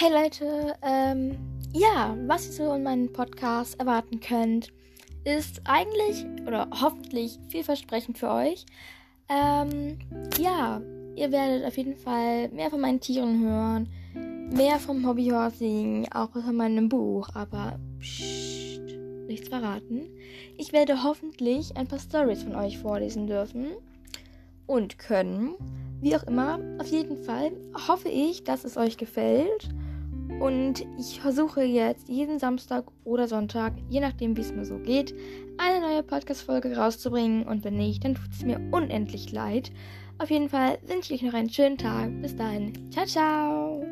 Hey Leute, ähm, ja, was ihr so in meinem Podcast erwarten könnt, ist eigentlich oder hoffentlich vielversprechend für euch. Ähm, ja, ihr werdet auf jeden Fall mehr von meinen Tieren hören, mehr vom Hobbyhorsing, auch von meinem Buch, aber pssst, nichts verraten. Ich werde hoffentlich ein paar Stories von euch vorlesen dürfen und können. Wie auch immer, auf jeden Fall hoffe ich, dass es euch gefällt. Und ich versuche jetzt jeden Samstag oder Sonntag, je nachdem wie es mir so geht, eine neue Podcast-Folge rauszubringen. Und wenn nicht, dann tut es mir unendlich leid. Auf jeden Fall wünsche ich euch noch einen schönen Tag. Bis dahin. Ciao, ciao.